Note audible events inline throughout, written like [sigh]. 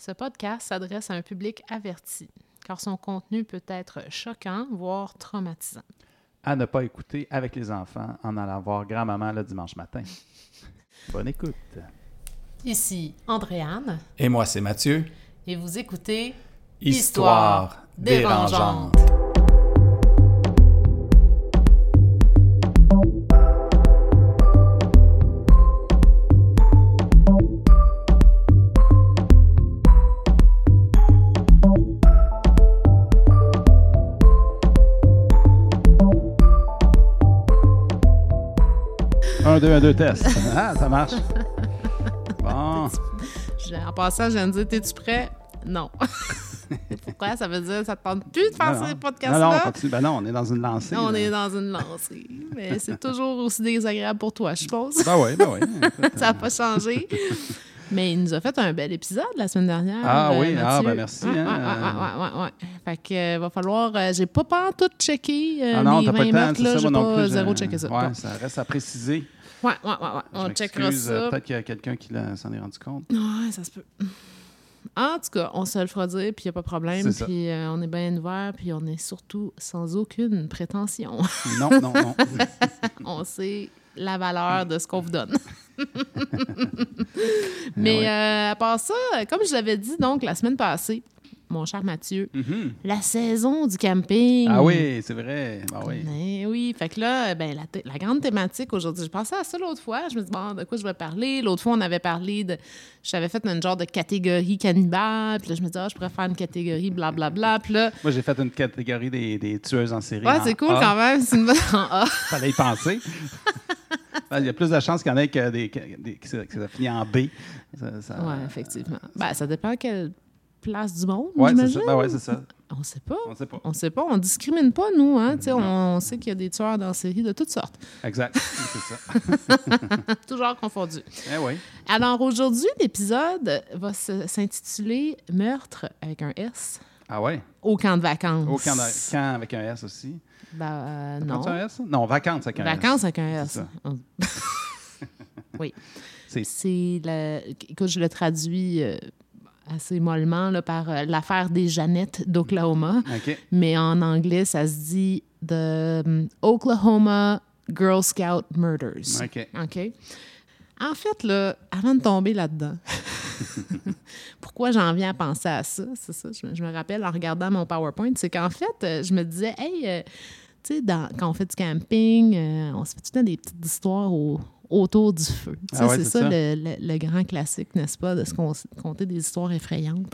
Ce podcast s'adresse à un public averti, car son contenu peut être choquant, voire traumatisant. À ne pas écouter avec les enfants en allant voir grand-maman le dimanche matin. [laughs] Bonne écoute. Ici Andréane. Et moi, c'est Mathieu. Et vous écoutez Histoire, dérangeante. 2, 1, 2 test. Ah, ça marche. Bon. En passant, je viens de dire T'es-tu prêt? Non. [laughs] Pourquoi? Ça veut dire que ça te tente plus de faire ces podcasts-là? Non, ben non, on est dans une lancée. On est dans une lancée. Mais c'est toujours aussi désagréable pour toi, je pense. Ben oui, ben oui. [laughs] ça n'a pas changé. Mais il nous a fait un bel épisode la semaine dernière. Ah euh, oui, ah, Mathieu. ben merci, Ouais, hein. ouais, ouais, ouais, ouais, ouais. Fait que euh, va falloir. euh, j'ai pas pas tout checké. euh, Ah non, t'as pas 20 le temps, c'est ça, j'ai moi non pas plus. zéro checké ça. Ouais, ça reste à préciser. Ouais, ouais, ouais, ouais. Je On checkera ça. euh, Peut-être qu'il y a quelqu'un qui s'en est rendu compte. Ouais, ça se peut. En tout cas, on se le fera dire, puis il n'y a pas de problème. Puis euh, on est bien ouvert, puis on est surtout sans aucune prétention. Non, non, non. [laughs] on sait la valeur de ce qu'on vous donne. [laughs] Mais ouais. euh, à part ça, comme je l'avais dit donc la semaine passée, mon cher Mathieu, Mhm. la saison du camping. Ah oui, c'est vrai. Ah oui. Ben oui, fait que là, ben, la, grande thématique aujourd'hui, je pensais à ça l'autre fois. Je me dis, bon, de quoi je vais parler? L'autre fois, on avait parlé de. J'avais fait une genre de catégorie cannibale. Puis là, je me dis, ah, je pourrais faire une catégorie blablabla. Puis là, Moi, j'ai fait une catégorie des, des tueuses en série. ouais, c'est cool A. quand même. C'est une bonne. en A. [laughs] Fallait y penser. [laughs] Il y a plus de chances qu'il y en ait que, des, que, des- que ça, que ça finit en B. Ça- ça- Ouais, effectivement. Ben, ça dépend quelle place du monde, Ouais, c'est ça. Ben ouais, ça. On sait pas. On sait pas. On sait pas. On discrimine pas, nous. Hein? Non. On sait qu'il y a des tueurs dans la série de toutes sortes. Exact. C'est ça. [laughs] Toujours confondus. Eh oui. Alors aujourd'hui, l'épisode va s'intituler Meurtre avec un S Ah ouais? au camp de vacances. Au camp, de- camp avec un S aussi? Ben, euh, non. un S? Non, vacances avec un S. Vacances avec un S. [laughs] oui. C'est- C'est le. Écoute, je le traduis euh, assez mollement là, par euh, l'affaire des Jeannettes d'Oklahoma. OK. Mais en anglais, ça se dit The um, Oklahoma Girl Scout Murders. OK. OK? En fait, là, avant de tomber là-dedans, [laughs] pourquoi j'en viens à penser à ça? C'est ça, je, me- je me rappelle en regardant mon PowerPoint, c'est qu'en fait, euh, je me disais, hey, euh, tu sais, quand on fait du camping, euh, on se fait tout le temps des petites histoires au- autour du feu. Ah ouais, c'est ça, ça. Le, le- le grand classique, n'est-ce pas, de se con- conter des histoires effrayantes.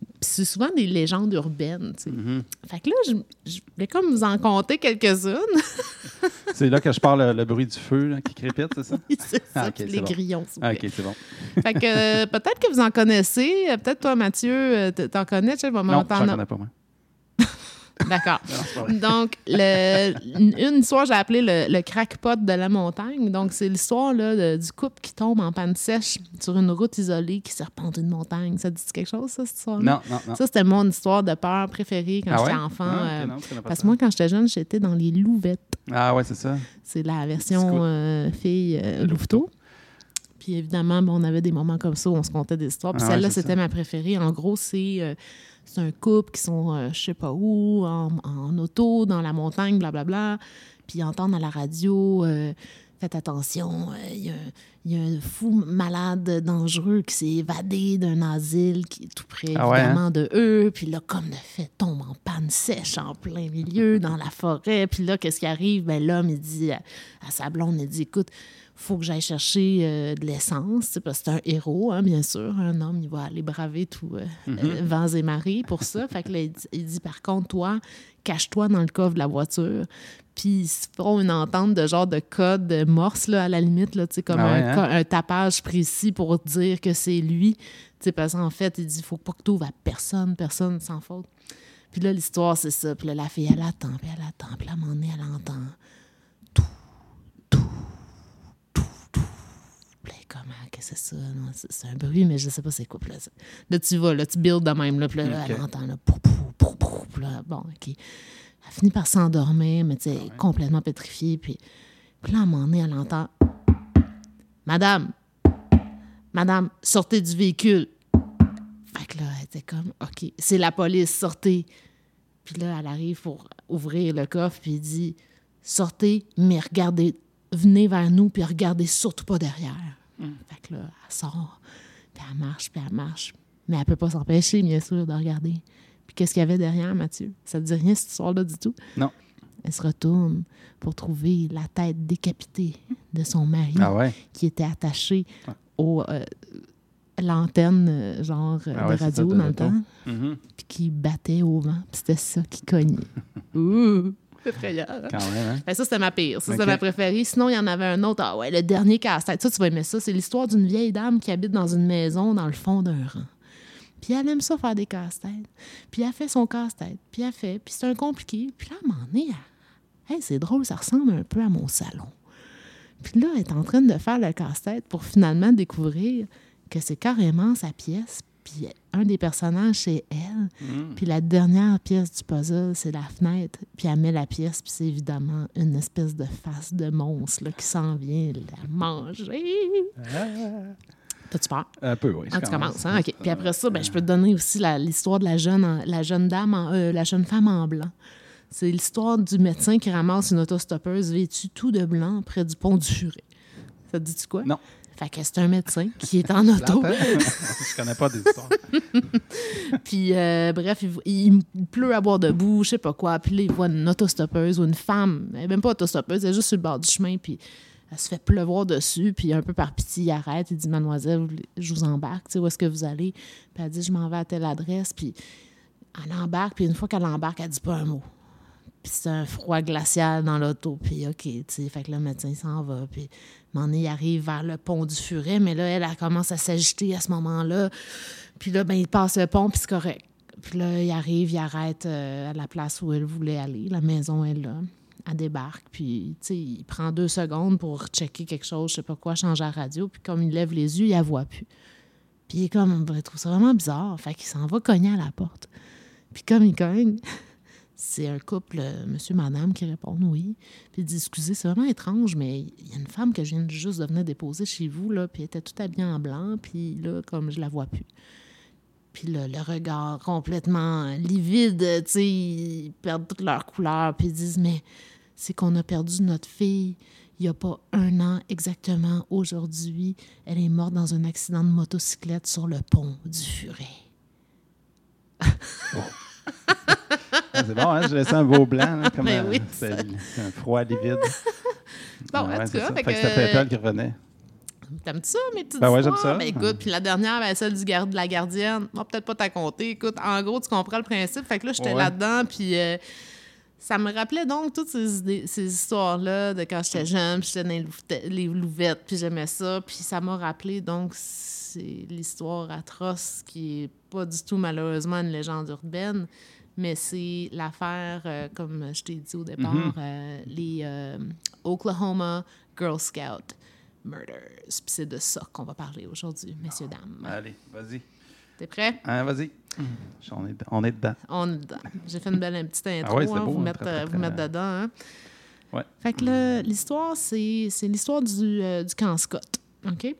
Puis c'est souvent des légendes urbaines. Mhm. Fait que là, je, je vais comme vous en compter quelques-unes. [laughs] C'est là que je parle le, bruit du feu là, qui crépite, c'est ça? c'est ça, Ah, c'est les bon. grillons, Ah. OK, c'est bon. Fait que euh, [laughs] peut-être que vous en connaissez. Euh, Peut-être toi, Mathieu, euh, t'en connais. Tu sais, bon, Non, as- connais pas, moi. [laughs] D'accord. Donc, le, une histoire, j'ai appelé le, le crackpot de la montagne. Donc, c'est l'histoire du couple qui tombe en panne sèche sur une route isolée qui serpente une montagne. Ça dit quelque chose, ça, cette histoire Non, non, non. Ça, c'était mon histoire de peur préférée quand Ah j'étais ouais? enfant. Ah, euh, non, parce que moi, quand j'étais jeune, j'étais dans les louvettes. Ah ouais, c'est ça. C'est la version euh, fille euh, Louveteau. Puis évidemment, bon, on avait des moments comme ça où on se contait des histoires. Puis Ah celle-là, c'était ma préférée. En gros, c'est c'est un couple qui sont, euh, je sais pas où, en, en auto, dans la montagne, blablabla. Puis ils entendent à la radio euh, Faites attention, euh, il y, a- il y a un fou malade, dangereux qui s'est évadé d'un asile qui est tout près, Ah ouais, hein? évidemment, de eux. Puis là, comme de fait, tombe en panne sèche en plein milieu, dans la forêt. Puis là, qu'est-ce qui arrive? Ben, l'homme, il dit à, à sa blonde, il dit, écoute, faut que j'aille chercher euh, de l'essence, parce que c'est un héros, hein, bien sûr. Un homme, il va aller braver tout euh, euh, vents et marées pour ça. Fait que là, il dit, il dit, par contre, toi, cache-toi dans le coffre de la voiture. Puis ils se feront une entente de genre de code de morse, là, à la limite, là, comme Ah ouais, un, hein? un tapage précis pour dire que c'est lui. Tu sais, parce qu'en fait, il dit, faut pas que tu ouvres à personne, personne sans faute. Puis là, l'histoire, c'est ça. Puis là, la fille, elle attend, puis elle attend. Puis là, à un moment donné, elle entend tout, tout, tout, tout. Puis là, elle est comme, ah, qu'est-ce que c'est ça? Non, c'est un bruit, mais je sais pas c'est quoi. Là, c'est- là, tu vas, là, tu builds de même. Là, puis là, là, elle entend, là, pou, pou, pou, là, bon, OK. Elle finit par s'endormir, mais tu sais, complètement pétrifiée. Puis, puis là, à un moment donné, elle entend Madame, Madame, sortez du véhicule. Fait que était comme, OK, c'est la police, sortez. Puis là, elle arrive pour ouvrir le coffre, puis il dit, sortez, mais regardez, venez vers nous, puis regardez surtout pas derrière. Fait que là, elle sort, puis elle marche, puis elle marche. Mais elle peut pas s'empêcher, bien sûr, de regarder. Puis qu'est-ce qu'il y avait derrière, Mathieu? Ça te dit rien, cette histoire-là, du tout? Non. Elle se retourne pour trouver la tête décapitée de son mari Ah ouais? qui était attaché au euh, l'antenne euh, genre Ah ouais, de radio ça, de dans le temps Mhm. puis qui battait au vent puis c'était ça qui cognait [laughs] ouh [laughs] effrayant hein? Quand même, hein? Que ça c'était ma pire. Ça Ok. c'était ma préférée. Sinon il y en avait un autre. Ah ouais le dernier casse-tête. Ça tu vas aimer ça. C'est l'histoire d'une vieille dame qui habite dans une maison dans le fond d'un rang. Puis elle aime ça faire des casse-têtes. Puis elle fait son casse-tête. Puis elle fait. Puis c'est un compliqué. Puis là à un moment donné elle- hey, c'est drôle ça ressemble un peu à mon salon. Puis là, elle est en train de faire le casse-tête pour finalement découvrir que c'est carrément sa pièce. Puis un des personnages, c'est elle. Puis la dernière pièce du puzzle, c'est la fenêtre. Puis elle met la pièce, puis c'est évidemment une espèce de face de monstre là, qui s'en vient la manger. T'as-tu peur? Un peu, oui. Ah, tu commence. commences, hein? OK. Puis après ça, ben, je peux te donner aussi l'histoire de la jeune, en- la jeune dame, en- euh, la jeune femme en blanc. C'est l'histoire du médecin qui ramasse une autostoppeuse vêtue tout de blanc près du pont du Furet. Ça te dit-tu quoi? Non. Fait que c'est un médecin qui est en auto. [laughs] Je connais pas des histoires. [laughs] Puis, euh, bref, il, il pleut à boire debout, je sais pas quoi. Puis là, il voit une autostoppeuse ou une femme. Elle même pas autostoppeuse, elle est juste sur le bord du chemin. Puis elle se fait pleuvoir dessus. Puis un peu par pitié, il arrête. Il dit Mademoiselle, je vous embarque. Tu sais, où est-ce que vous allez? Puis elle dit Je m'en vais à telle adresse. Puis elle embarque. Puis une fois qu'elle embarque, elle dit pas un mot. Puis c'est un froid glacial dans l'auto. Puis OK, tu sais, fait que le médecin s'en va. Puis donné, il arrive vers le pont du Furet. Mais là, elle, elle commence à s'agiter à ce moment-là. Puis là, ben, il passe le pont, puis c'est correct. Puis là, il arrive, il arrête euh, à la place où elle voulait aller. La maison est là. Elle débarque, puis, tu sais, il prend deux secondes pour checker quelque chose, je sais pas quoi, changer la radio. Puis comme il lève les yeux, il la voit plus. Puis il est comme, il trouve ça vraiment bizarre. Fait qu'il s'en va cogner à la porte. Puis comme il cogne, c'est un couple, euh, monsieur, madame, qui répondent oui. Puis il dit, excusez, c'est vraiment étrange, mais il y a une femme que je viens juste de venir déposer chez vous, là, puis elle était tout habillée en blanc, puis là, comme je la vois plus. Puis là, le regard complètement livide, tu sais, ils perdent toutes leurs couleurs, puis ils disent, mais c'est qu'on a perdu notre fille il n'y a pas un an exactement aujourd'hui. Elle est morte dans un accident de motocyclette sur le pont du Furet. Ah, [laughs] c'est bon, hein? Je laissais un beau blanc, là, comme Ben un, oui, c'est un froid livide. [laughs] Bon, Ah en ouais, tout c'est cas, ça. fait que c'était Petal qui revenait. T'aimes ça, mes petites Ben ouais, j'aime histoires? ça. Ben écoute, puis la dernière, ben, celle du gar- de la gardienne, va peut-être pas t'à compter. Écoute, en gros, tu comprends le principe. Fait que là, j'étais Ouais. là-dedans, puis euh, ça me rappelait donc toutes ces, histoires-là de quand j'étais jeune, puis j'étais dans les, louvettes, puis j'aimais ça. Puis ça m'a rappelé, donc, c'est l'histoire atroce qui est pas du tout, malheureusement, une légende urbaine, mais c'est l'affaire, euh, comme je t'ai dit au départ, Mhm. euh, les euh, Oklahoma Girl Scout Murders. Puis c'est de ça qu'on va parler aujourd'hui, messieurs, dames. Allez, vas-y. T'es prêt? Hein, vas-y. On est, on est dedans. On est dedans. J'ai fait une belle petite intro, Ah ouais, hein, beau, vous, hein, mettre, très, très, vous mettre dedans. Hein? Ouais. Fait que l'histoire, c'est c'est l'histoire du, euh, du camp Scott. OK?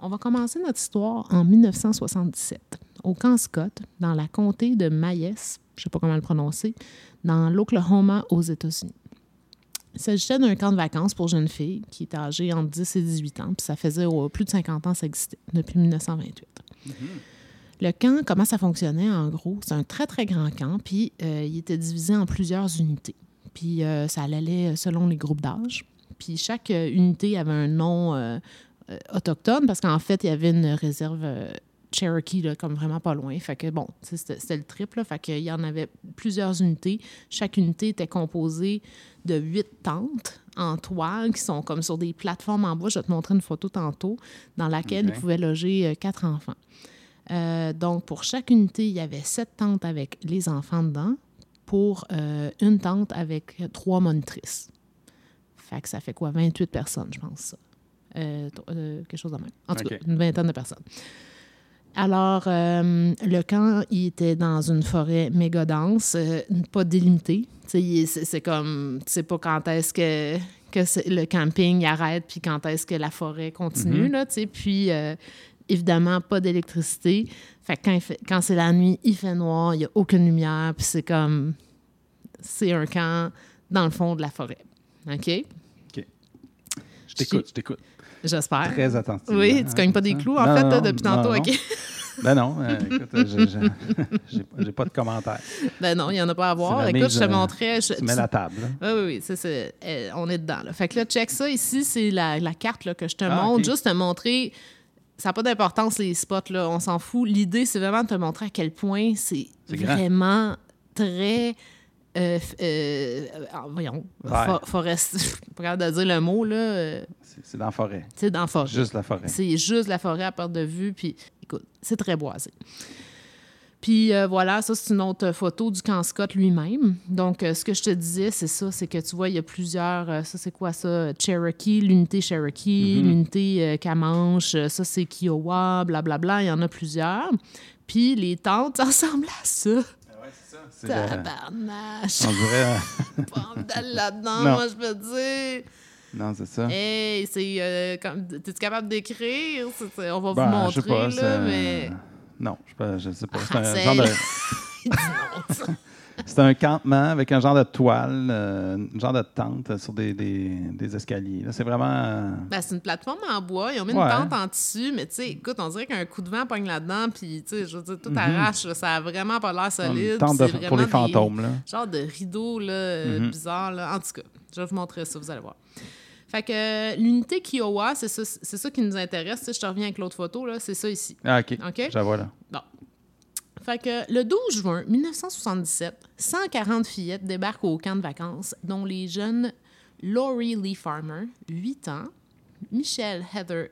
On va commencer notre histoire en 1977, au camp Scott, dans la comté de Mayes, je ne sais pas comment le prononcer, dans l'Oklahoma, aux États-Unis. Il s'agissait d'un camp de vacances pour jeunes filles qui étaient âgées entre 10 et 18 ans, puis ça faisait oh, plus de 50 ans que ça existait, depuis 1928. Le camp, comment ça fonctionnait en gros? C'est un très, très grand camp, puis euh, il était divisé en plusieurs unités. Puis euh, ça allait selon les groupes d'âge. Puis chaque euh, unité avait un nom autochtone, parce qu'en fait, il y avait une réserve Cherokee, là, comme vraiment pas loin. Fait que bon, c'était le triple. Fait qu'il y en avait plusieurs unités. Chaque unité était composée de huit tentes en toile qui sont comme sur des plateformes en bois. Je vais te montrer une photo tantôt, dans laquelle ils pouvaient loger euh, quatre enfants. Euh, donc, pour chaque unité, il y avait sept tentes avec les enfants dedans pour euh, une tente avec trois monitrices. Fait que ça fait quoi? 28 personnes, je pense, quelque chose de même. En tout cas, une vingtaine de personnes. Alors, euh, le camp, il était dans une forêt méga dense, euh, pas délimitée. C'est c'est comme, tu sais pas quand est-ce que, que c'est- le camping arrête, puis quand est-ce que la forêt continue, Mhm. là, tu sais. Puis, euh, évidemment, pas d'électricité. Fait que quand, fait- quand c'est la nuit, il fait noir, il n'y a aucune lumière, puis c'est comme. C'est un camp dans le fond de la forêt. OK? Je t'écoute, je t'écoute. J'espère. Très attentif. Oui, tu cognes pas des clous, en Non, fait, non, depuis non, tantôt, non. OK? Ben non, euh, écoute, euh, [laughs] j'ai- pas- de commentaires. Ben non, il n'y en a pas à voir. Écoute, je te euh, montrais. je- Tu mets la table. là. Oui, oui, oui, c'est, c'est- euh, on est dedans. Là. Fait que là, check ça. Ici, c'est la, la carte là, que je te Ah, montre. Juste te montrer. Ça n'a pas d'importance, les spots, là. On s'en fout. L'idée, c'est vraiment de te montrer à quel point c'est, C'est vraiment très. euh, voyons. Vert. fo- forest. [laughs] Pas capable de dire le mot, là. C'est c'est dans la forêt. sais, dans la forêt. Juste la forêt. C'est juste la forêt à perte de vue. Puis, écoute, c'est très boisé. Puis euh, voilà, ça, c'est une autre photo du camp Scott lui-même. Donc, euh, ce que je te disais, c'est ça, c'est que tu vois, il y a plusieurs... euh, ça, c'est quoi ça? Cherokee, l'unité Cherokee, l'unité euh, Comanche, euh, ça, c'est Kiowa, blablabla, il y en a plusieurs. Puis les tentes, [laughs] ça ressemble à ça. C'est le- Tabarnache! on dirait. [laughs] Pas d'aller là-dedans, [laughs] moi, je peux te dire. Non, c'est ça. Hey, c'est euh, comme t'es-tu capable d'écrire? On va Ben, vous je sais montrer pas, là, mais Non, je sais pas. Je sais pas. C'est Ah, un, c'est- genre de... [laughs] [laughs] c'est un campement avec un genre de toile, euh, un genre de tente sur des, des, des escaliers. là. C'est vraiment. euh, ben, c'est une plateforme en bois. Ils ont mis Ouais. une tente en tissu, mais tu sais, écoute, on dirait qu'un coup de vent pogne là-dedans, puis tu sais, je veux dire, tout arrache. là, ça a vraiment pas l'air solide. une tente de- pour les des- fantômes. Là. Genre de rideaux là, Mhm. bizarres. Là. En tout cas, je vais vous montrer ça, vous allez voir. Fait que euh, l'unité Kiowa, c'est ça, ça qui nous intéresse. Sais, Je te reviens avec l'autre photo, là, c'est ça ici. Ah, OK. OK? Je vois là. Bon. Fait que le 12 juin 1977, 140 fillettes débarquent au camp de vacances, dont les jeunes Laurie Lee Farmer, 8 ans, Michelle Heather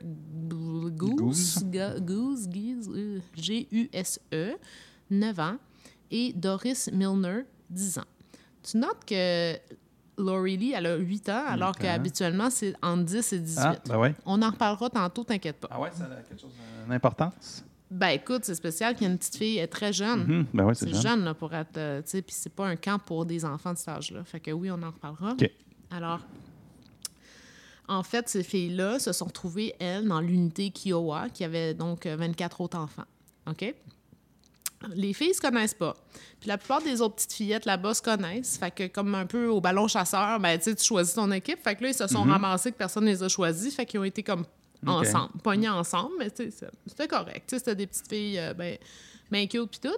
Goose, Goose, G-U-S-E, 9 ans, et Doris Milner, 10 ans. Tu notes que Laurie Lee, elle a 8 ans, alors qu'habituellement, c'est entre 10 et 18. Ah, ben ouais. On en reparlera tantôt, t'inquiète pas. Ah ouais, ça a quelque chose d'importance? Ben écoute, c'est spécial qu'il y ait une petite fille elle est très jeune. Mhm. Ben ouais, c'est jeune. jeune, là, pour être. euh, tu sais, puis c'est pas un camp pour des enfants de cet âge-là. Fait que oui, on en reparlera. OK. Alors, en fait, ces filles-là se sont retrouvées, elles, dans l'unité Kiowa, qui avait donc euh, 24 autres enfants. OK? Les filles se connaissent pas. Puis la plupart des autres petites fillettes là-bas se connaissent. Fait que comme un peu au ballon chasseur, ben tu choisis ton équipe. Fait que là, ils se sont ramassés que personne ne les a choisis. Fait qu'ils ont été comme ensemble, pognés ensemble. Mais c'était correct. Tu sais, c'était des petites filles euh, ben, ben cute puis tout.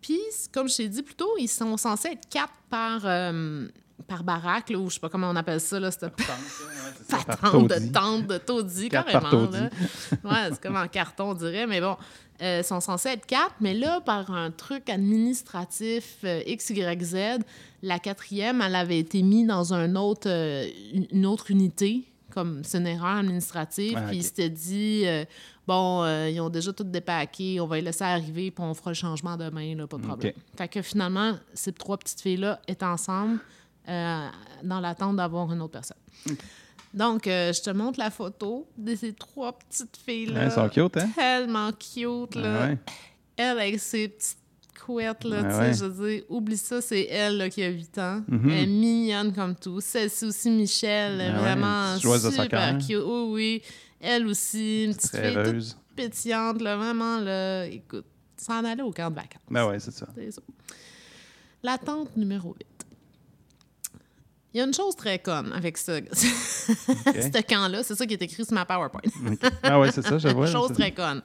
Puis, comme je t'ai dit plus tôt, ils sont censés être quatre par, euh, par baraque, là, ou je sais pas comment on appelle ça, là, cette patente de tente de taudis, carrément. Là. [laughs] Ouais, c'est comme en carton, on dirait. Mais bon, euh, ils sont censés être quatre, mais là, par un truc administratif euh, X, Y, Z, la quatrième, elle avait été mise dans un autre, euh, une autre unité, comme c'est une erreur administrative. Ah, puis ok. il s'était dit, euh, bon, euh, ils ont déjà tout dépaqué, on va les laisser arriver, puis on fera le changement demain, là, pas de problème. Fait que finalement, ces trois petites filles-là étaient ensemble euh, dans l'attente d'avoir une autre personne. Donc, euh, je te montre la photo de ces trois petites filles-là. Ouais, elles sont cute, hein? Tellement cute, là. Ouais. Elle avec ses petites couettes, là, tu sais, ouais. je veux dire, oublie ça, c'est elle là, qui a 8 ans. Mhm. Elle est mignonne comme tout. Celle-ci aussi, ouais, vraiment super cute. Oui, oui. Elle aussi, une petite Très fille toute heureuse. pétillante, là, vraiment, là, écoute, s'en aller au camp de vacances. Ben ouais, c'est ça. Ça. La tente numéro 8. Il y a une chose très conne avec ce, [laughs] ce camp-là. C'est ça qui est écrit sur ma PowerPoint. Ah ouais, c'est ça, je [laughs] vois. là, chose très conne.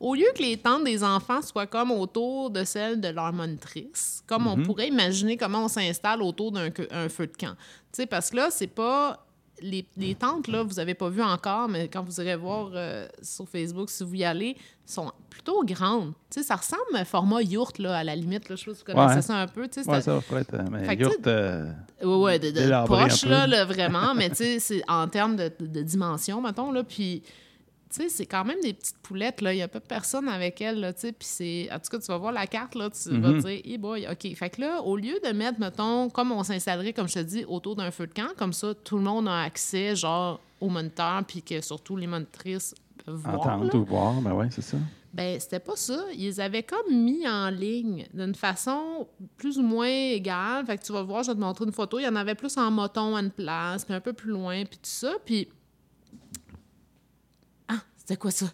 Au lieu que les tentes des enfants soient comme autour de celles de leur monitrice, comme Mhm. on pourrait imaginer comment on s'installe autour d'un feu de camp. Tu sais, parce que là, c'est pas... Les, les tentes, là, vous avez pas vu encore, mais quand vous irez voir euh, sur Facebook, si vous y allez, sont plutôt grandes. Tu sais, ça ressemble à un format yourte, là, à la limite. Là, je sais pas si vous connaissez Ouais. ça un peu. Tu sais, Ouais, c'est- ça pourrait être. euh, Mais yourte, euh, Ouais, ouais, de, de là, là, vraiment. mais tu sais, c'est en termes de, de, de dimension, mettons, là. Puis, tu sais, c'est quand même des petites poulettes, là. Il n'y a pas personne avec elles, là, tu sais. Puis c'est... En tout cas, tu vas voir la carte, là, tu vas Mhm. dire, hey boy, OK. Fait que là, au lieu de mettre, mettons, comme on s'installerait, comme je te dis, autour d'un feu de camp, comme ça, tout le monde a accès, genre, au moniteur, puis que surtout les monitrices peuvent voir, entendre ou voir, ben ouais, c'est ça. Ben, c'était pas ça. Ils avaient comme mis en ligne d'une façon plus ou moins égale. Fait que tu vas voir, je vais te montrer une photo. Il y en avait plus en moton à une place, puis un peu plus loin, puis tout ça. Puis. Ah, c'était quoi ça?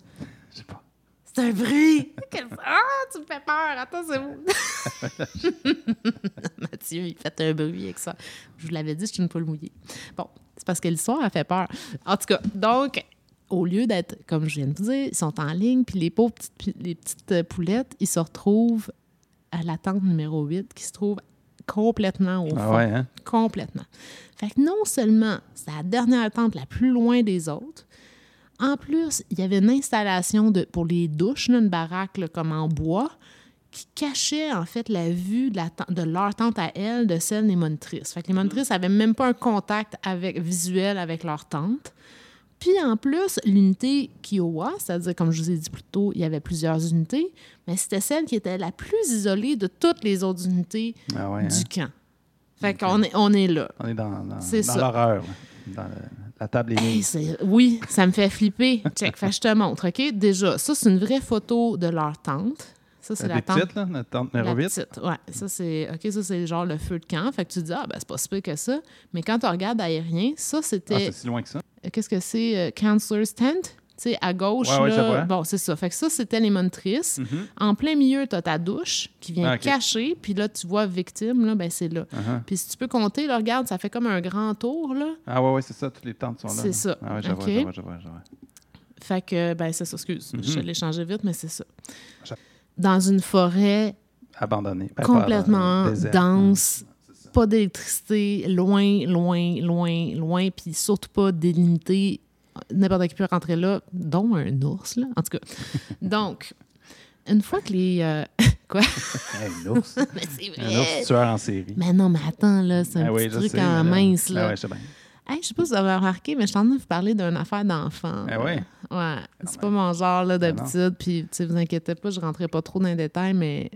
Je sais pas. C'est un bruit! [laughs] Quel- Ah, tu me fais peur! Attends, c'est où? [laughs] Mathieu, il fait un bruit avec ça. Je vous l'avais dit, je suis une poule mouillée. Bon, c'est parce que l'histoire a fait peur. En tout cas, donc, au lieu d'être, comme je viens de vous dire, ils sont en ligne, puis les pauvres petites, les petites euh, poulettes, ils se retrouvent à la tente numéro 8, qui se trouve complètement au fond. Ah ouais, hein? Complètement. Fait que non seulement c'est la dernière tente la plus loin des autres, en plus, il y avait une installation de, pour les douches, là, une baraque là, comme en bois, qui cachait en fait la vue de, la ten- de leur tente à elles, de celle des monitrices. Fait que les monitrices n'avaient même pas un contact avec, visuel avec leur tente. Puis en plus, l'unité Kiowa, c'est-à-dire, comme je vous ai dit plus tôt, il y avait plusieurs unités, mais c'était celle qui était la plus isolée de toutes les autres unités Ah ouais, hein? du camp. Fait qu'on est, on est là. On est dans, l'horreur, là. dans le- la table est mise. oui, ça me fait flipper. Check, fait, je te montre, OK? Déjà, ça, c'est une vraie photo de leur tente. Ça, c'est La la tente. petite, là, notre tente numéro la 8. petite, ouais. Ça, c'est... OK, ça, c'est genre le feu de camp. Fait que tu te dis, ah, ben, c'est pas si pire que ça. Mais quand tu regardes aérien, ça, Ah, c'était... c'est si loin que ça. Euh, Qu'est-ce que c'est? euh, Counselor's Tent? Tu sais, à gauche, Ouais, là. Bon, c'est ça. Fait que ça, c'était les monitrices. Mhm. En plein milieu, tu as ta douche qui vient Ah, cacher. Puis là, tu vois victime, là, ben c'est là. Uh-huh. Puis si tu peux compter, là, regarde, ça fait comme un grand tour, là. Ah ouais, ouais, c'est ça, toutes les tentes sont là. C'est ça. Ah ouais, je vois, vois, je vois, je vois. Fait que, ben, c'est ça, excuse. Mhm. Je l'ai changé vite, mais c'est ça. Dans une forêt Abandonné. Ben, complètement dense, ça. pas d'électricité, loin, loin, loin, loin, puis surtout pas délimité. N'importe qui peut rentrer là, dont un ours, là. En tout cas. [laughs] Donc, une fois que les. euh, [laughs] Quoi? [laughs] Mais c'est Un ours tueur en série. Mais non, mais attends, là, c'est un Ah petit oui, truc sais, en mince, là. Ah ouais, je sais bien. Hey, je sais pas si vous avez remarqué, mais je suis en train de vous parler d'une affaire d'enfant. Ah ouais? Ouais, c'est pas mon genre là, Ben d'habitude. Puis, tu sais, vous inquiétez pas, je rentrerai pas trop dans les détails, mais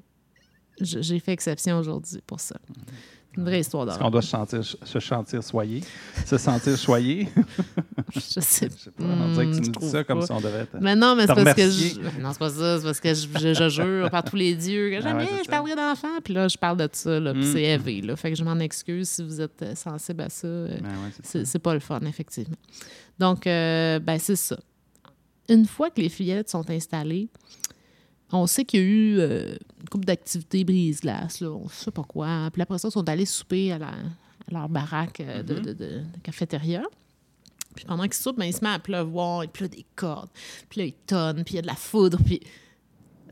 j'ai fait exception aujourd'hui pour ça. C'est une vraie histoire Est-ce d'horreur. qu'on doit se sentir, se sentir soyé? Se sentir choyé? [laughs] Je sais Je sais pas. On dirait que Hmm, tu nous dis ça comme pas. si on devait être. Mais non, mais c'est Te parce que je... Non, c'est pas ça. C'est parce que je, je- je jure par tous les dieux que Ah jamais ouais, c'est je ça. parlerai d'enfants. Puis là, je parle de ça, là, puis Mm. c'est élevé, là. Fait que je m'en excuse si vous êtes euh, sensible à ça. euh, Ben ouais, c'est ça. C'est pas le fun, effectivement. Donc, euh, ben, c'est ça. Une fois que les fillettes sont installées, on sait qu'il y a eu euh, une couple d'activités brise-glace, là, on sait pas quoi. Puis après ça, ils sont allés souper à, la- à leur baraque euh, de, de- de- de cafétéria. Puis pendant qu'ils soupent, ben, il se met à pleuvoir, et puis là, des cordes, puis là, il tonne, puis il y a de la foudre, puis...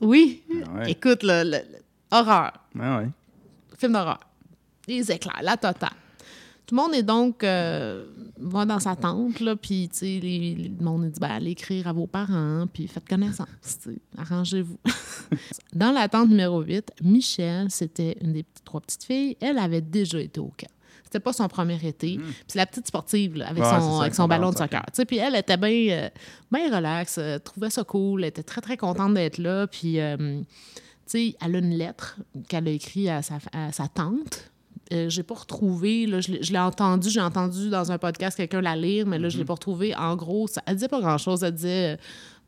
Oui, Ah ouais. écoute, le, le- le- horreur Ah ouais. film d'horreur. Les éclairs, la totale. Tout le monde est donc euh, va dans sa tente, là, puis tu sais, le monde dit ben, allez écrire à vos parents, puis faites connaissance, arrangez-vous. [laughs] dans la tente numéro 8, Michelle, c'était une des petites- trois petites filles, elle avait déjà été au camp. C'était pas son premier été. Puis c'est la petite sportive là, avec, Ouais, son, ça, avec son ballon de soccer. Puis elle était bien euh, bien relax, euh, trouvait ça cool, elle était très, très contente d'être là. Puis, euh, tu sais, elle a une lettre qu'elle a écrite à sa, à sa tante. Euh, j'ai pas retrouvé, là, je l'ai entendu, j'ai entendu dans un podcast quelqu'un la lire, mais là, je l'ai pas retrouvé. En gros, ça, elle disait pas grand-chose. Elle disait, euh,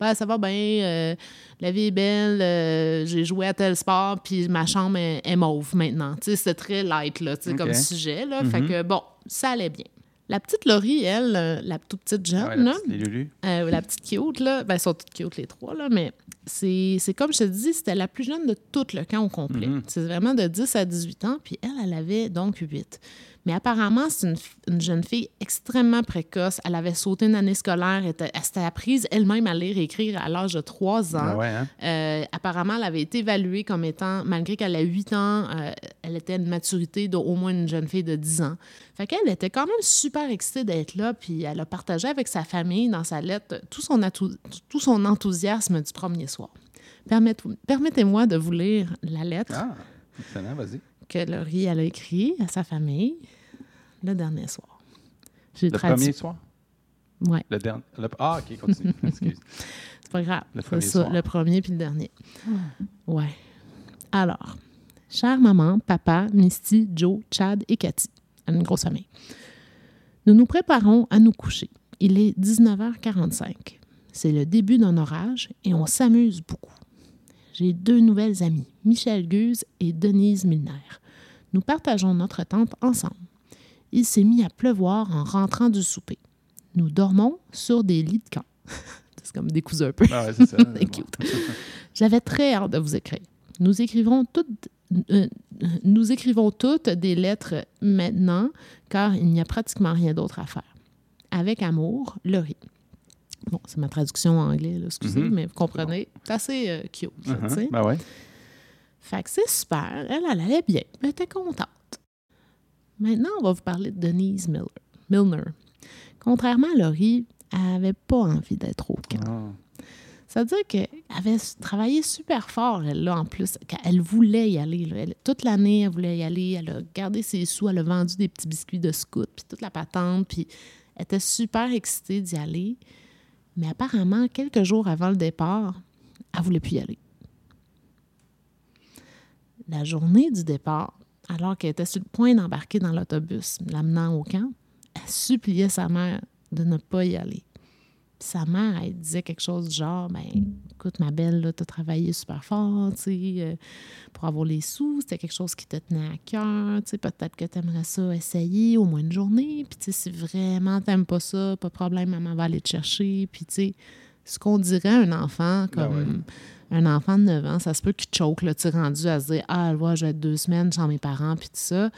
Ben, ça va bien, euh, la vie est belle, euh, j'ai joué à tel sport, puis ma chambre est, est mauve maintenant. Tu sais, c'était très light, là, comme sujet, là. Fait que, bon, ça allait bien. La petite Laurie, elle, euh, la toute petite jeune, ouais, la petite Lulu. euh, la petite cute, là, ben, elles sont toutes cute, les trois, là, mais c'est c'est comme je te dis, c'était la plus jeune de tout le camp au complet. Mhm. C'est vraiment de 10 à 18 ans, puis elle, elle avait donc 8. Mais apparemment, c'est une, jeune fille extrêmement précoce. Elle avait sauté une année scolaire, elle s'était apprise elle-même à lire et écrire à l'âge de 3 ans. Ah ouais, hein? Euh, apparemment, elle avait été évaluée comme étant, malgré qu'elle a 8 ans, euh, elle était à une maturité d'au moins une jeune fille de 10 ans. Fait qu'elle était quand même super excitée d'être là, puis elle a partagé avec sa famille dans sa lettre tout son, tout son enthousiasme du premier soir. Permette- Permettez-moi de vous lire la lettre Ah, excellent, vas-y. Que Laurie elle a écrite à sa famille le dernier soir. J'ai Le traduit. premier soir? Ouais, Le dernier. le- Ah, OK, continue. [laughs] Excuse. c'est pas grave. Le C'est premier ça, soir. le premier puis le dernier. Ouais. Alors, chère maman, papa, Misty, Joe, Chad et Cathy, une grosse famille. Nous nous préparons à nous coucher. Il est 19h45. C'est le début d'un orage et on s'amuse beaucoup. J'ai deux nouvelles amies, Michel Guse et Denise Milner. Nous partageons notre tente ensemble. Il s'est mis à pleuvoir en rentrant du souper. Nous dormons sur des lits de camp. [laughs] C'est comme décousu un peu. Ah ouais, c'est ça. [laughs] C'est cute. J'avais très hâte de vous écrire. Nous écrivons toutes, euh, nous écrivons toutes des lettres maintenant, car il n'y a pratiquement rien d'autre à faire. Avec amour, Laurie. Bon, c'est ma traduction en anglais, là, excusez, Mhm. mais vous comprenez. C'est assez euh, cute, ça, tu sais. Mhm. Ben ouais. Fait que c'est super. Elle, elle allait bien. Elle était contente. Maintenant, on va vous parler de Denise Miller. Milner. Contrairement à Laurie, elle n'avait pas envie d'être au camp. Ah. Ça veut dire qu'elle avait travaillé super fort, elle, là, en plus. Elle voulait y aller. là. Elle- toute l'année, elle voulait y aller. Elle a gardé ses sous. Elle a vendu des petits biscuits de scout, puis toute la patente. Puis elle était super excitée d'y aller. Mais apparemment, quelques jours avant le départ, elle voulait plus y aller. La journée du départ, alors qu'elle était sur le point d'embarquer dans l'autobus l'amenant au camp, elle suppliait sa mère de ne pas y aller. Puis sa mère, elle disait quelque chose du genre ben écoute, ma belle, tu as travaillé super fort, tu euh, pour avoir les sous, c'était quelque chose qui te tenait à cœur, tu peut-être que tu aimerais ça essayer au moins une journée, puis tu si vraiment t'aimes pas ça, pas de problème, maman va aller te chercher, puis tu sais, ce qu'on dirait à un enfant, Ben comme ouais. Un enfant de 9 ans, ça se peut qu'il choke, là, tu rendu à se dire Ah, ouais, je vais être deux semaines sans mes parents, puis tout ça.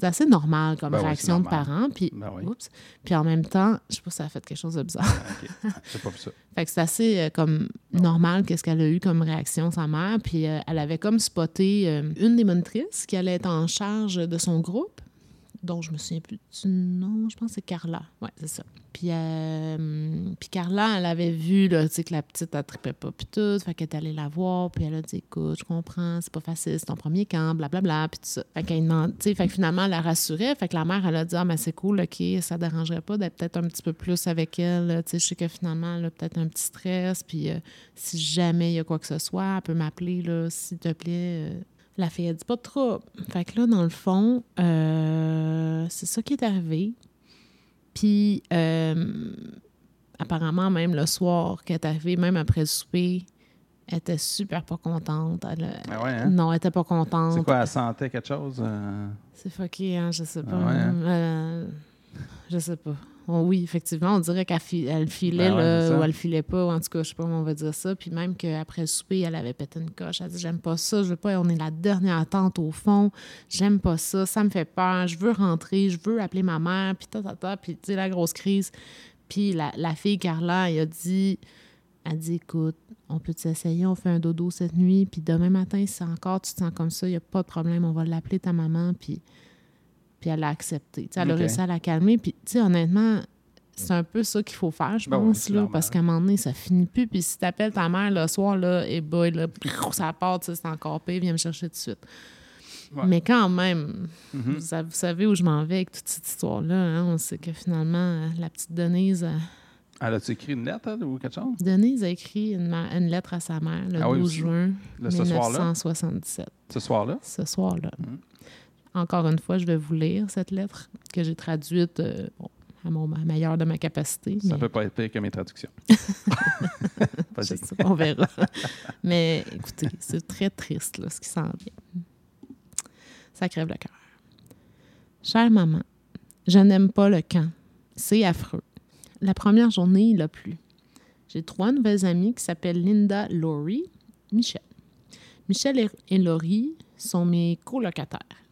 C'est assez normal comme Ben réaction c'est de parents. Puis, Ben oui. oups. puis en même temps, je sais pas si ça a fait quelque chose de bizarre. OK. J'ai pas vu ça. [laughs] Fait que c'est assez euh, comme normal qu'est-ce qu'elle a eu comme réaction, sa mère. Puis euh, elle avait comme spoté euh, une des monitrices qui allait être en charge de son groupe, dont je me souviens plus du nom, je pense que c'est Carla. Ouais, c'est ça. Puis, euh, puis Carla, elle avait vu là, que la petite, elle pas, puis tout. Fait qu'elle est allée la voir, puis elle a dit Écoute, je comprends, c'est pas facile, c'est ton premier camp, blablabla, puis tout ça. Fait qu'elle demande, fait que finalement, elle la rassurait. Fait que la mère, elle a dit Ah, mais c'est cool, OK, ça dérangerait pas d'être peut-être un petit peu plus avec elle. Tu sais, je sais que finalement, elle a peut-être un petit stress, puis euh, si jamais il y a quoi que ce soit, elle peut m'appeler, s'il te plaît. euh. La fille, elle dit pas de trouble. Fait que là, dans le fond, euh, c'est ça qui est arrivé. Puis, euh, apparemment, même le soir qu'elle est arrivée, même après le souper, elle était super pas contente. Elle a- Ah ouais, hein? Non, elle était pas contente. C'est quoi, elle sentait quelque chose? euh? C'est fucké, hein, je sais pas. Ah ouais, hein? Euh, je sais pas. Oh, oui, effectivement, on dirait qu'elle fi- elle filait Ben ouais, là, ou elle filait pas, ou en tout cas, je sais pas comment on va dire ça. Puis même qu'après le souper, elle avait pété une coche. Elle dit J'aime pas ça, je veux pas, on est la dernière tente au fond, j'aime pas ça, ça me fait peur, je veux rentrer, je veux appeler ma mère, puis ta, ta, ta, puis tu sais, la grosse crise. Puis la, la fille Carla, elle a dit Elle dit Écoute, on peut s'essayer, on fait un dodo cette nuit, puis demain matin, si encore tu te sens comme ça, il n'y a pas de problème, on va l'appeler ta maman, puis, puis elle a accepté. Elle a réussi à la calmer, puis tu sais, honnêtement, c'est un peu ça qu'il faut faire, je Ben pense, là, normal. parce qu'à un moment donné, ça finit plus, puis si t'appelles ta mère le soir, là, et boy, là, ça part, c'est encore pire, viens me chercher tout de suite. Ouais. Mais quand même, Mhm. vous, sa- vous savez où je m'en vais avec toute cette histoire-là. hein? On sait que finalement, la petite Denise, Elle a-tu écrit une lettre elle, ou quelque chose? Denise a écrit une, lettre à sa mère le Ah oui, 12 aussi. juin ce soir-là? 1977. Ce soir-là? Ce soir-là. Mhm. Encore une fois, je vais vous lire cette lettre que j'ai traduite euh, bon, à mon à meilleur de ma capacité. Ça mais peut pas être pire que mes traductions. [laughs] sais on verra. mais écoutez, c'est très triste là, ce qui s'en vient. Ça crève le cœur. Chère maman, je n'aime pas le camp. C'est affreux. La première journée, il a plu. J'ai trois nouvelles amies qui s'appellent Linda, Laurie, Michel. Michel et Laurie sont mes colocataires.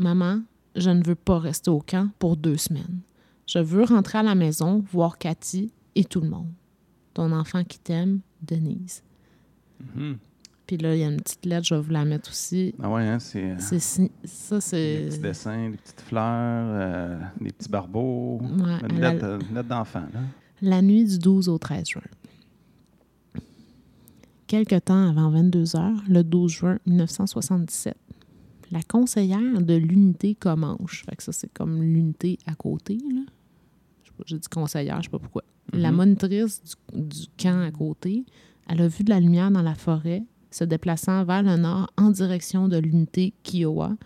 Maman, je ne veux pas rester au camp pour deux semaines. Je veux rentrer à la maison, voir Cathy et tout le monde. Ton enfant qui t'aime, Denise. Mhm. Puis là, il y a une petite lettre, je vais vous la mettre aussi. Ah ouais, hein, c'est... euh, C'est si- ça, Des c'est. petits dessins, des petites fleurs, euh, des petits barbeaux. Ouais, une la- lettre, une lettre d'enfant, là. La nuit du 12 au 13 juin. Quelque temps avant 22 heures, le 12 juin 1977, la conseillère de l'unité Comanche, fait que ça c'est comme l'unité à côté, là. Je sais pas, J'ai dit conseillère, je sais pas pourquoi. La Mhm. monitrice du, du camp à côté, elle a vu de la lumière dans la forêt se déplaçant vers le nord en direction de l'unité Kiowa,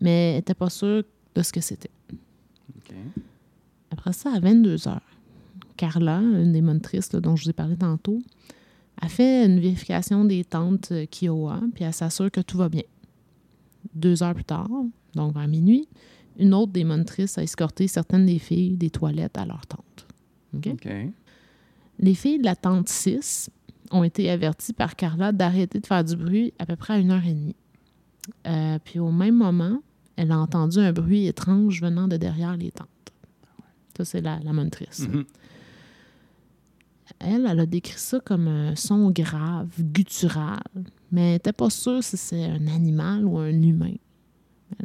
mais elle n'était pas sûre de ce que c'était. Après ça, à 22 heures, Carla, une des monitrices là, dont je vous ai parlé tantôt, a fait une vérification des tentes euh, Kiowa, puis elle s'assure que tout va bien. Deux heures plus tard, donc vers minuit, une autre des monitrices a escorté certaines des filles des toilettes à leur tente. Les filles de la tente 6 ont été averties par Carla d'arrêter de faire du bruit à peu près à une heure et demie. Euh, puis au même moment, elle a entendu un bruit étrange venant de derrière les tentes. Ça, c'est la, la monitrice. Mhm. Elle, elle a décrit ça comme un son grave, guttural, mais elle n'était pas sûre si c'est un animal ou un humain.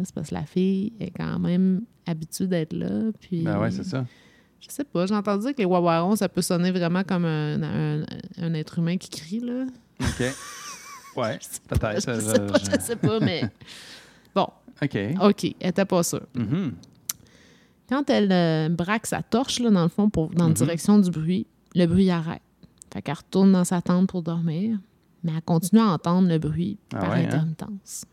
C'est parce que la fille est quand même habituée d'être là. Puis, Ben ouais, c'est ça. Je sais pas, j'ai entendu dire que les wawarons, ça peut sonner vraiment comme un, un- un être humain qui crie, là. OK. [laughs] Ouais, Je peut-être. sais je- pas, je- sais pas, mais... [laughs] Bon, OK. OK, elle était pas sûre. Mhm. Quand elle euh, braque sa torche, là, dans le fond, pour, dans la Mhm. direction du bruit, le bruit arrête. Fait qu'elle retourne dans sa tente pour dormir, mais elle continue à entendre le bruit Ah par ouais, hein? intermittence.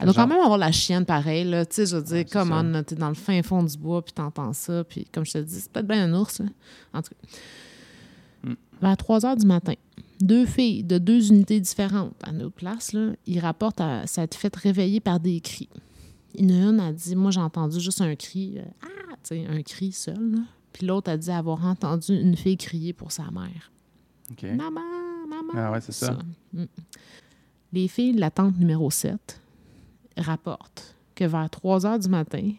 Elle doit quand même avoir la chienne pareille, là. Tu sais, je veux dire, Ouais, c'est comme ça. on, t'es dans le fin fond du bois, puis t'entends ça, puis comme je te dis, c'est peut-être bien un ours, là. En tout cas. Mm. Vers 3 heures du matin, deux filles de deux unités différentes à notre place, là, ils rapportent à s'être fait réveiller par des cris. A une a dit Moi, j'ai entendu juste un cri, euh, ah, tu sais, un cri seul. là. Puis l'autre a dit avoir entendu une fille crier pour sa mère. Maman, maman. Ah ouais, c'est ça. Mm. Les filles de la tente numéro 7 rapportent que vers 3 heures du matin,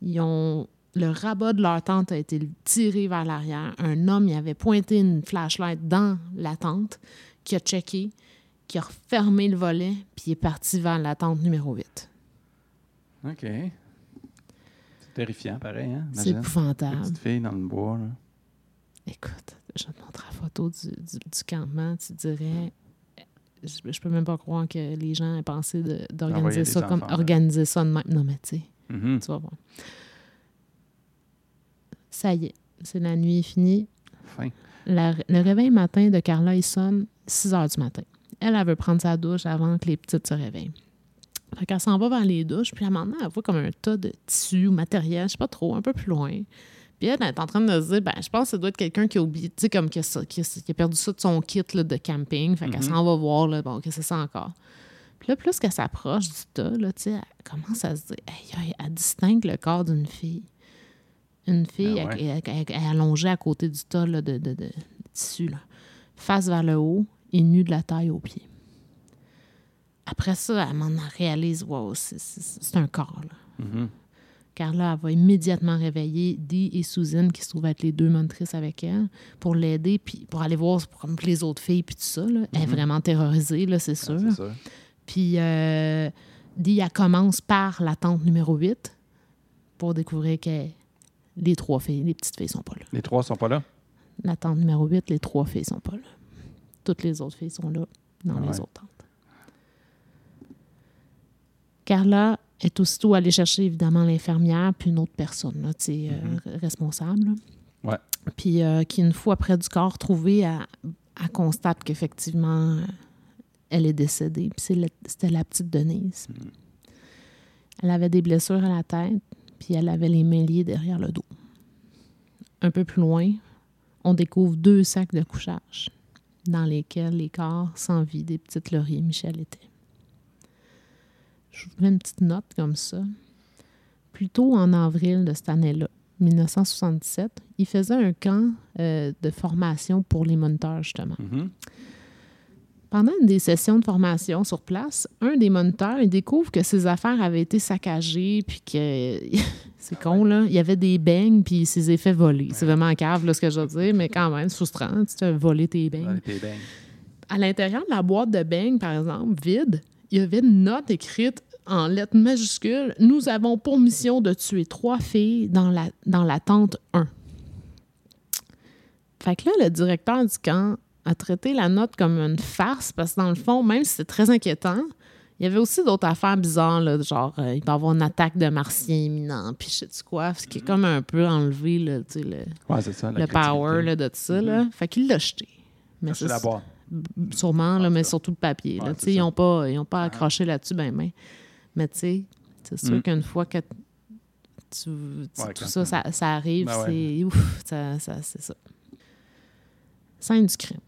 ils ont, le rabat de leur tente a été tiré vers l'arrière. Un homme y avait pointé une flashlight dans la tente, qui a checké, qui a refermé le volet, puis est parti vers la tente numéro 8. OK. C'est terrifiant, pareil, hein? C'est épouvantable. Petite fille dans le bois, là. Écoute, je te montrer la photo du, du- du campement. Tu dirais, je, je peux même pas croire que les gens aient pensé d'organiser ça comme enfants, là. organiser ça de même. Non, mais tu sais, Mhm. tu vas voir. Ça y est, c'est la nuit est finie. Fin. La- le réveil matin de Carla, il sonne 6 heures du matin. Elle, elle veut prendre sa douche avant que les petites se réveillent. Fait qu'elle s'en va vers les douches, puis à un moment donné, elle voit comme un tas de tissus ou matériel, je sais pas trop, un peu plus loin. Puis elle, elle est en train de se dire, ben, je pense que ça doit être quelqu'un qui a oublié, tu sais, comme qui a, ça- qui a- qui a perdu ça de son kit là, de camping. Fait qu'elle Mhm. s'en va voir, là, bon, qu'est-ce que c'est ça encore. Puis là, plus qu'elle s'approche du tas, là, tu sais, elle commence à se dire, elle distingue le corps d'une fille. Une fille ouais. elle- allongée à côté du tas là, de, de, de, de tissu, là. face vers le haut et nue de la taille aux pieds. Après ça, elle m'en réalise, wow, c'est un corps. Là. Mhm. Carla elle va immédiatement réveiller Dee et Susan, qui se trouvent être les deux monitrices avec elle, pour l'aider, puis pour aller voir comme les autres filles, puis tout ça. là. Elle est Mhm. vraiment terrorisée, là, c'est sûr. Ah, sûr. Puis euh, Dee, elle commence par la tente numéro 8 pour découvrir que les trois filles, les petites filles sont pas là. Les trois sont pas là? La tente numéro 8, les trois filles sont pas là. Toutes les autres filles sont là, dans Ah les ouais. autres tentes. Carla est aussitôt allée chercher, évidemment, l'infirmière, puis une autre personne, là, euh, responsable. là. Ouais. Puis euh, qui, une fois près du corps trouvé, elle, elle constate qu'effectivement, euh, elle est décédée. Puis c'est c'était la petite Denise. Elle avait des blessures à la tête, puis elle avait les mains liées derrière le dos. Un peu plus loin, on découvre deux sacs de couchage dans lesquels les corps sans vie des petites Laurie et Michel étaient. Je vous une petite note comme ça. Plus tôt en avril de cette année-là, 1977, il faisait un camp euh, de formation pour les moniteurs, justement. Mhm. Pendant une des sessions de formation sur place, un des moniteurs il découvre que ses affaires avaient été saccagées, puis que [laughs] c'est con, là. Il y avait des beignes, puis ses effets volés. C'est vraiment cave, là, ce que je veux dire, mais quand même, frustrant. Tu fais voler tes beignes. Tes beignes. À l'intérieur de la boîte de beignes, par exemple, vide, il y avait une note écrite en lettres majuscules Nous avons pour mission de tuer trois filles dans la, dans la tente 1. Fait que là, le directeur du camp a traité la note comme une farce parce que, dans le fond, même si c'était très inquiétant, il y avait aussi d'autres affaires bizarres, là, genre euh, il va y avoir une attaque de martiens imminente, puis je sais quoi, ce qui est comme un peu enlevé là, tu le, Ouais, c'est ça. la le power là, de ça. Là. Fait qu'il l'a jeté. Mais C'est c'est la boîte. Sûrement, là, mais surtout le papier. là. Ils n'ont pas, ils ont pas accroché là-dessus, ben, ben. Mais tu sais, c'est sûr Mm. qu'une fois que tu, tu- Ouais, tout ça, ça, ça arrive, Ben ouais. c'est ouf, ça, ça- c'est ça. Scène du crime.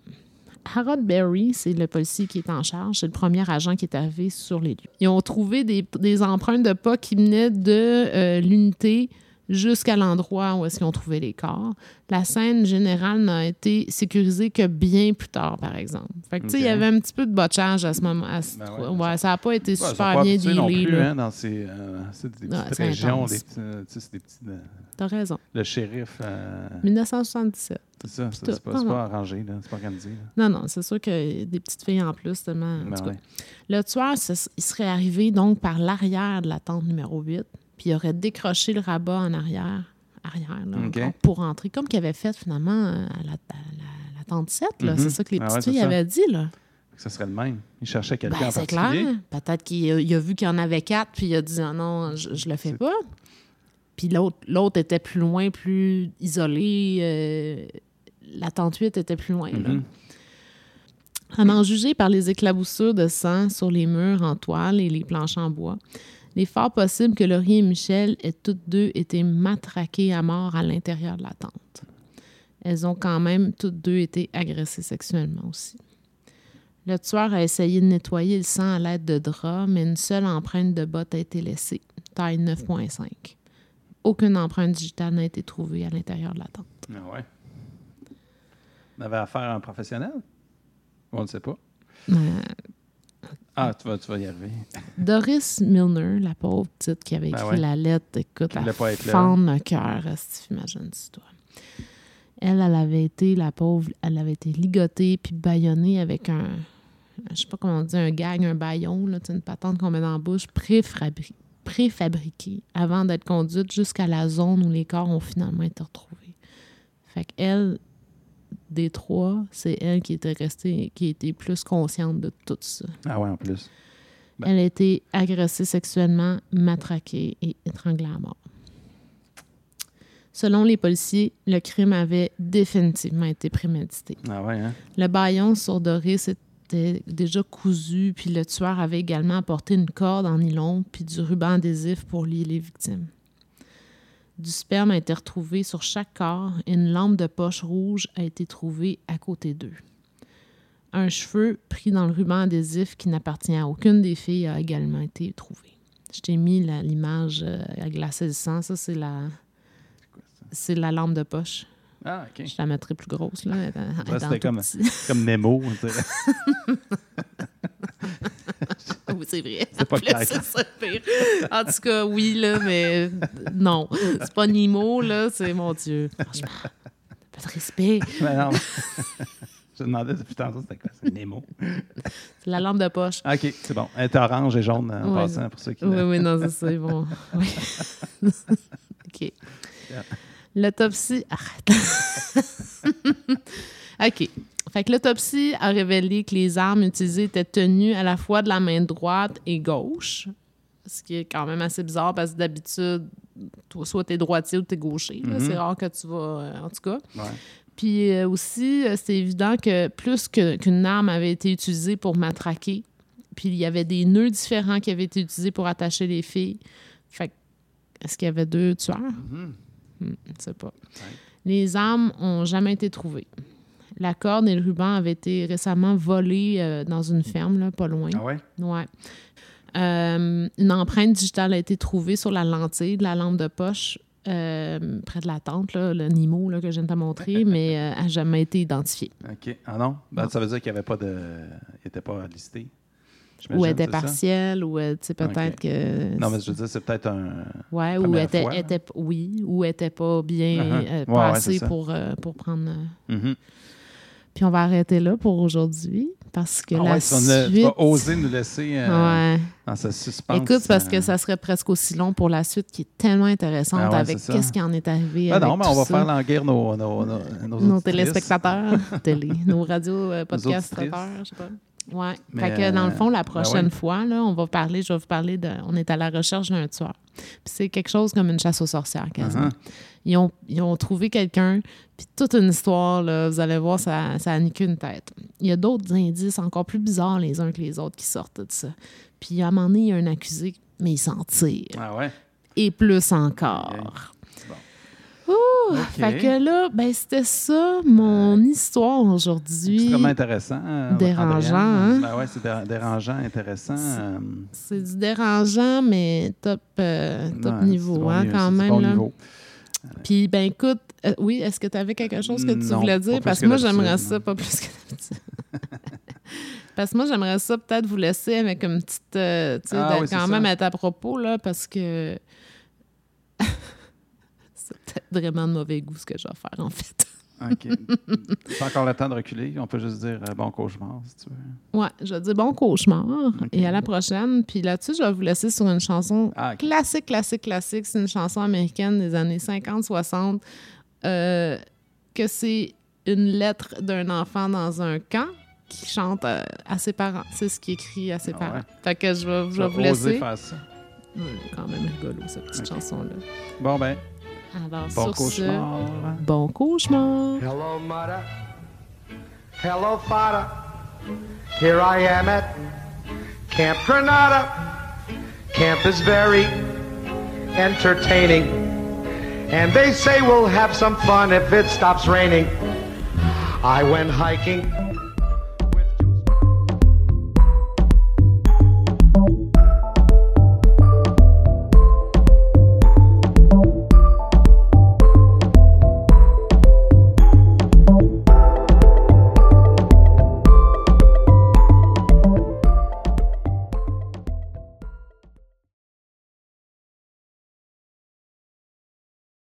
Harold Berry, c'est le policier qui est en charge, c'est le premier agent qui est arrivé sur les lieux. Ils ont trouvé des, des empreintes de pas qui venaient de euh, l'unité jusqu'à l'endroit où est-ce qu'ils ont trouvé les corps. La scène générale n'a été sécurisée que bien plus tard, par exemple. Fait que, tu sais, il y avait un petit peu de botchage à ce moment. à ce- Ben ouais, ouais, ça n'a pas été Ouais, super pas bien habitués non dealé. plus, hein, dans ces euh, des petites régions, intense. des petits, euh, des petits. euh, T'as raison. le shérif, euh, 1977. c'est ça, c'est pas, Non, pas arrangé, c'est pas organisé. là. Non, non, c'est sûr que des petites filles en plus, tellement. en Ben tout cas. ouais. Le tueur, il serait arrivé donc par l'arrière de la tente numéro 8, puis il aurait décroché le rabat en arrière, arrière là, pour entrer, comme qu'il avait fait finalement euh, à la, à la- tente 7. là. Mhm. C'est ça que les Ah petites ouais, filles avaient dit. Là. Ça serait le même. Il cherchait quelqu'un Ben, en c'est clair. Peut-être qu'il a, vu qu'il y en avait quatre, puis il a dit ah non, je, je le fais pas. Puis l'autre, était plus loin, plus isolé. euh, la tente 8 était plus loin. là. Mhm. À en juger par les éclaboussures de sang sur les murs en toile et les planches en bois, il est fort possible que Laurie et Michel aient toutes deux été matraquées à mort à l'intérieur de la tente. Elles ont quand même toutes deux été agressées sexuellement aussi. Le tueur a essayé de nettoyer le sang à l'aide de draps, mais une seule empreinte de botte a été laissée, taille 9.5. Aucune empreinte digitale n'a été trouvée à l'intérieur de la tente. Ah ouais. On avait affaire à un professionnel? On ne sait pas. Euh, Ah, tu vas, tu vas y arriver. [laughs] Doris Milner, la pauvre petite qui avait Ben écrit ouais. la lettre, écoute, elle fendre le cœur, esti, imagine-toi. Elle, elle avait été, la pauvre, elle avait été ligotée puis bâillonnée avec un, je sais pas comment on dit, un gag, un baillon, là, tu une patente qu'on met dans la bouche, préfabri- préfabriquée, avant d'être conduite jusqu'à la zone où les corps ont finalement été retrouvés. Fait qu'elle, des trois, c'est elle qui était restée, qui était plus consciente de tout ça. Ah ouais, en plus. Ben. Elle a été agressée sexuellement, matraquée et étranglée à mort. Selon les policiers, le crime avait définitivement été prémédité. Ah ouais, hein? Le baillon sur Doris était déjà cousu, puis le tueur avait également apporté une corde en nylon puis du ruban adhésif pour lier les victimes. Du sperme a été retrouvé sur chaque corps et une lampe de poche rouge a été trouvée à côté d'eux. Un cheveu pris dans le ruban adhésif qui n'appartient à aucune des filles a également été trouvé. Je t'ai mis l'image euh, à glacer le sang. Ça, c'est la, c'est la lampe de poche. Ah, OK. Je la mettrai plus grosse, là. c'était comme-. Comme Nemo. [laughs] [laughs] Oui, c'est vrai. C'est pas En ça, pire. Tout cas, oui, là, mais non. C'est pas Nemo, là, c'est mon Dieu. Franchement, pas de respect. Mais non, [laughs] Je me demandais depuis tantôt, c'était quoi? C'est Nemo? C'est la lampe de poche. OK, c'est bon. Elle est orange et jaune en Ouais. passant pour ceux qui. Oui, oui, non, c'est ça, vont. [laughs] Oui. OK. L'autopsie. Arrête. OK. Fait que l'autopsie a révélé que les armes utilisées étaient tenues à la fois de la main droite et gauche. Ce qui est quand même assez bizarre parce que d'habitude, toi, soit t'es droitier ou t'es gaucher. Mhm. C'est rare que tu vas. euh, en tout cas. Ouais. Puis euh, aussi, euh, c'est évident que plus qu'une arme avait été utilisée pour matraquer, puis il y avait des nœuds différents qui avaient été utilisés pour attacher les filles. Fait que, est-ce qu'il y avait deux tueurs? Mhm. Hmm, je ne sais pas. Les armes ont jamais été trouvées. La corde et le ruban avaient été récemment volés euh, dans une ferme, là, pas loin. Ah ouais? Ouais. Euh, une empreinte digitale a été trouvée sur la lentille de la lampe de poche euh, près de la tente, là, le Nimo là, que je viens de te montrer, [laughs] mais euh, n'a jamais été identifiée. OK. Ah non? Ben. Ça veut dire qu'il n'y avait pas de. Il n'était pas listé. Ou était partielle, ou tu sais, peut-être que. Non, mais je veux dire, c'est peut-être un. Ouais, ou était, fois, était, oui, ou était pas bien Uh-huh. euh, Ouais, pas ouais, assez c'est ça. pour, pour prendre. Mhm. Puis on va arrêter là pour aujourd'hui parce que Ah la vas, nous- tu suite. vas oser nous laisser euh, Ouais. dans ce suspense. Écoute, parce euh, que ça serait presque aussi long pour la suite qui est tellement intéressante Ah ouais, avec qu'est-ce qui en est arrivé. Ben avec non, mais on va ça. faire languir nos, nos, nos, nos téléspectateurs, [laughs] télé, nos radios, euh, je sais pas. Mais, fait que dans le fond, la prochaine ben ouais. fois, là, on va parler, je vais vous parler de. On est à la recherche d'un tueur. Puis c'est quelque chose comme une chasse aux sorcières, quasiment. Uh-huh. Ils, ont, ils ont trouvé quelqu'un, puis toute une histoire, là, vous allez voir, ça, ça a niqué une tête. Il y a d'autres indices encore plus bizarres les uns que les autres qui sortent de ça. Puis à un moment donné, il y a un accusé, mais il s'en tire. Ah ouais? Et plus encore. Ouh, Fait que là, ben c'était ça, mon histoire aujourd'hui. Extrêmement intéressant. euh, Dérangeant, hein? Ben ouais, c'est dé- dérangeant, intéressant. euh, C'est du dérangeant, mais top, euh, top ouais, c'est niveau, bon hein, niveau, quand c'est même. bon là. niveau. Puis, ben écoute, euh, oui, est-ce que tu avais quelque chose que tu Non, voulais dire? Parce que moi, j'aimerais ça, pas plus que [laughs] parce que moi, j'aimerais ça peut-être vous laisser avec une petite. euh, tu sais, Ah oui, c'est quand ça. même être à propos, là, parce que. [laughs] vraiment de mauvais goût ce que je vais faire, en fait. [laughs] OK. c'est encore le temps de reculer. On peut juste dire euh, bon cauchemar, si tu veux. Ouais, je vais dire bon cauchemar et à la prochaine. Puis là-dessus, je vais vous laisser sur une chanson Ah, classique, classique, classique. C'est une chanson américaine des années 50-60 euh, que c'est une lettre d'un enfant dans un camp qui chante euh, à ses parents. C'est ce qui écrit à ses Ah parents. ouais. Fait que je vais, je vais vous laisser. faire ça. Quand même rigolo, cette petite chanson-là. Bon, ben, Alors, bon sur ce, bon cauchemar. Hello, mother. Hello, father. Here I am at Camp Granada. Camp is very entertaining. And they say we'll have some fun if it stops raining. I went hiking